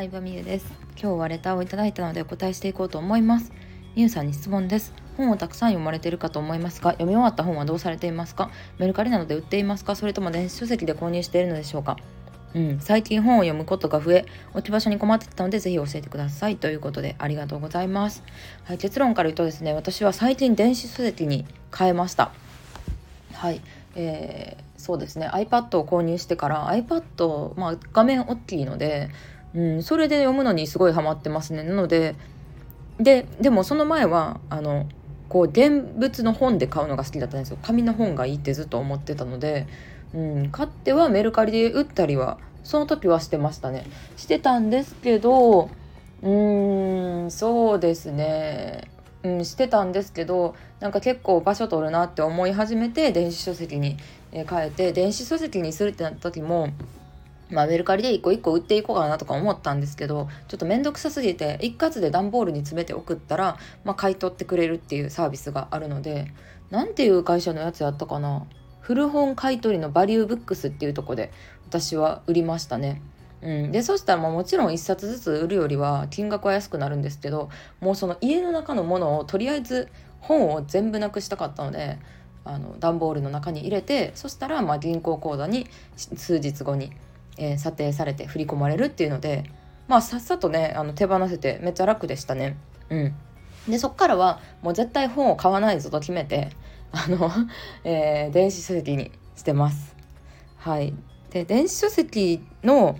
相葉美優です。今日はレターをいただいたのでお答えしていこうと思います。美優さんに質問です。本をたくさん読まれているかと思いますが読み終わった本はどうされていますか？メルカリなどで売っていますか？それとも電子書籍で購入しているのでしょうか？うん、最近本を読むことが増え置き場所に困ってたのでぜひ教えてください。ということでありがとうございます、はい、結論から言うとですね私は最近電子書籍に変えました。はい。えー、そうですね。iPad を購入してから iPad、まあ、画面大きいので、うん、それで読むのにすごいハマってますね。なのでででもその前はあのこう現物の本で買うのが好きだったんですよ。紙の本がいいってずっと思ってたので、うん、買ってはメルカリで売ったりはその時はしてましたね。してたんですけどうーんそうですね。うん、してたんですけどなんか結構場所取るなって思い始めて電子書籍に変えて電子書籍にするってなった時もまあ、メルカリで一個一個売っていこうかなとか思ったんですけどちょっと面倒くさすぎて一括で段ボールに詰めて送ったら、まあ、買い取ってくれるっていうサービスがあるので何ていう会社のやつやったかな古本買取のバリューブックスっていうとこで私は売りましたね。うん、でそしたらもちろん1冊ずつ売るよりは金額は安くなるんですけどもうその家の中のものをとりあえず本を全部なくしたかったのであの段ボールの中に入れてそしたらま銀行口座に数日後に、えー、査定されて振り込まれるっていうのでまあさっさとねあの手放せてめっちゃ楽でしたね。うん、でそっからはもう絶対本を買わないぞと決めてあの、えー、電子書籍にしてます。はい、で電子書籍の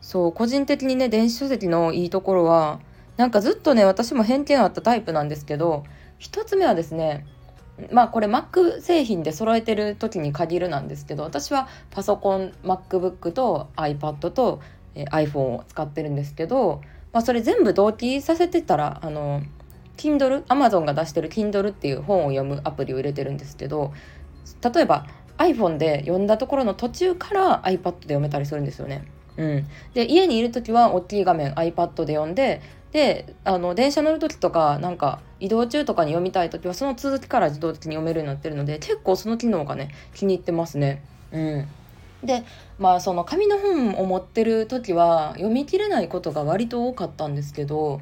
そう個人的にね電子書籍のいいところはなんかずっとね私も偏見あったタイプなんですけど1つ目はですねまあこれ Mac 製品で揃えてる時に限るなんですけど私はパソコン MacBook と iPad と、え iPhone を使ってるんですけど、まあ、それ全部同期させてたらあの Kindle Amazon が出してる Kindle っていう本を読むアプリを入れてるんですけど例えば iPhone で読んだところの途中から iPad で読めたりするんですよね。うん、で家にいる時は大きい画面 iPad で読んでであの電車乗る時とかなんか移動中とかに読みたい時はその続きから自動的に読めるようになってるので結構その機能がね気に入ってますね。うん、でまあその紙の本を持ってる時は読み切れないことが割と多かったんですけど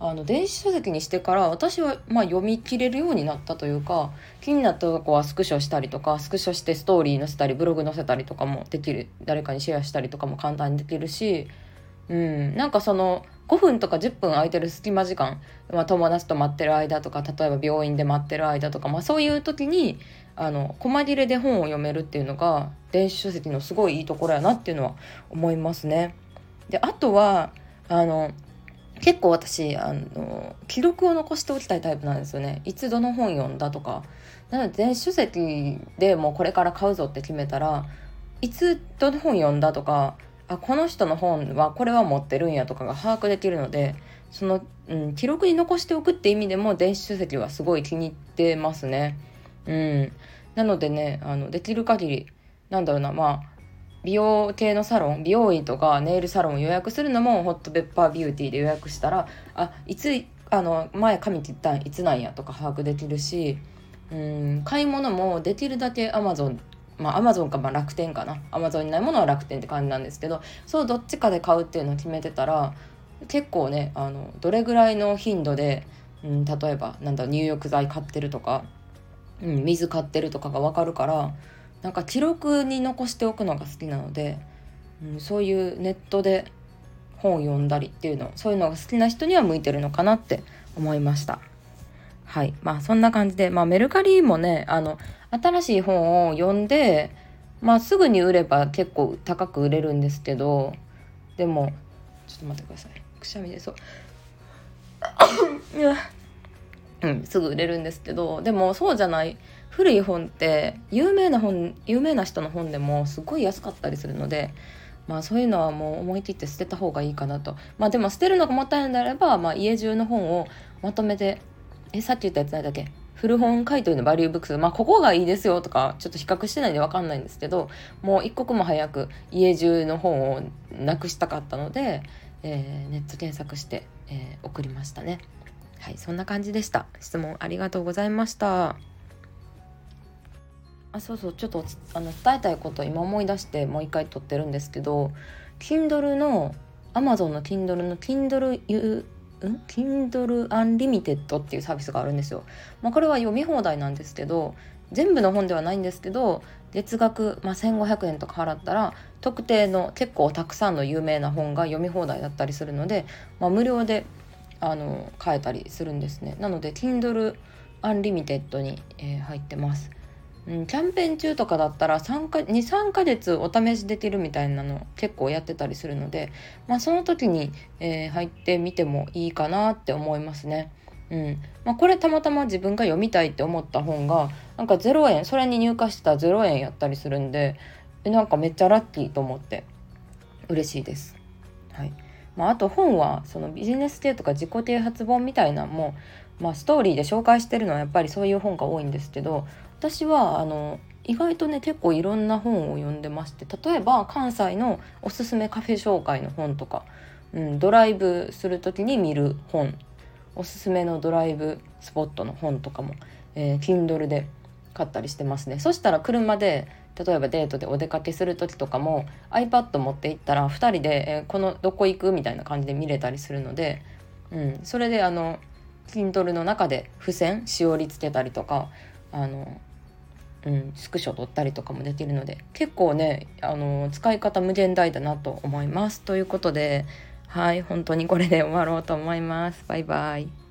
あの電子書籍にしてから私はまあ読み切れるようになったというか気になったとこはスクショしたりとかスクショしてストーリー載せたりブログ載せたりとかもできる誰かにシェアしたりとかも簡単にできるし、うん、なんかその5分とか10分空いてる隙間時間、まあ、友達と待ってる間とか例えば病院で待ってる間とか、まあ、そういう時にあの細切れで本を読めるっていうのが電子書籍のすごいいいところやなっていうのは思いますね。であとはあの結構私あの記録を残しておきたいタイプなんですよねいつどの本読んだとかなので電子書籍でもうこれから買うぞって決めたらいつどの本読んだとかあこの人の本はこれは持ってるんやとかが把握できるのでその、うん、記録に残しておくって意味でも電子書籍はすごい気に入ってますね。うん、なのでねあのできる限りなんだろうなまあ美容系のサロン美容院とかネイルサロンを予約するのもホットペッパービューティーで予約したらあいつあの前髪切ったんいつなんやとか把握できるしうん買い物もできるだけアマゾンまあアマゾンかまあ楽天かなアマゾンにないものは楽天って感じなんですけどそうどっちかで買うっていうのを決めてたら結構ねあのどれぐらいの頻度で、うん、例えばなんだ入浴剤買ってるとか、うん、水買ってるとかが分かるからなんか記録に残しておくのが好きなので、うん、そういうネットで本を読んだりっていうのそういうのが好きな人には向いてるのかなって思いました。はいまあそんな感じで、まあ、メルカリもねあの新しい本を読んで、まあ、すぐに売れば結構高く売れるんですけどでもちょっと待ってください。くしゃみでそう。うん、すぐ売れるんですけどでもそうじゃない古い本って有名な本有名な人の本でもすごい安かったりするのでまあそういうのはもう思い切って捨てた方がいいかなと。まあでも捨てるのがもったいないんであれば、まあ、家中の本をまとめてえさっき言ったやつ何だっけ？古本買取のバリューブックスまあここがいいですよとかちょっと比較してないんで分かんないんですけどもう一刻も早く家中の本をなくしたかったので、えー、ネット検索して、えー、送りましたね。はいそんな感じでした。質問ありがとうございました。あそうそうちょっとあの伝えたいこと今思い出してもう一回撮ってるんですけど Kindle の Amazon の Kindle の Kindle ん？Kindle Unlimited っていうサービスがあるんですよ。まあ、これは読み放題なんですけど全部の本ではないんですけど月額、まあ、1,500円とか払ったら特定の結構たくさんの有名な本が読み放題だったりするので、まあ、無料であの買えたりするんですね。なので Kindle Unlimited に、えー、入ってます。キャンペーン中とかだったら23ヶ月お試しできるみたいなの結構やってたりするので、まあ、その時に、えー、入ってみてもいいかなって思いますね。うんまあ、これたまたま自分が読みたいって思った本がなんか0円それに入荷してた0円やったりするんでなんかめっちゃラッキーと思って嬉しいです。はいまあ、あと本はそのビジネス系とか自己啓発本みたいなのも、まあ、ストーリーで紹介してるのはやっぱりそういう本が多いんですけど私はあの意外とね結構いろんな本を読んでまして例えば関西のおすすめカフェ紹介の本とか、うん、ドライブする時に見る本おすすめのドライブスポットの本とかも、えー、Kindle で買ったりしてますね。そしたら車で例えばデートでお出かけする時とかも iPad 持って行ったら2人で、えー、このどこ行くみたいな感じで見れたりするので、うん、それであの Kindle の中で付箋しおりつけたりとかあのうん、スクショ撮ったりとかもできるので結構ねあの使い方無限大だなと思います。ということではい本当にこれで終わろうと思います。バイバイ。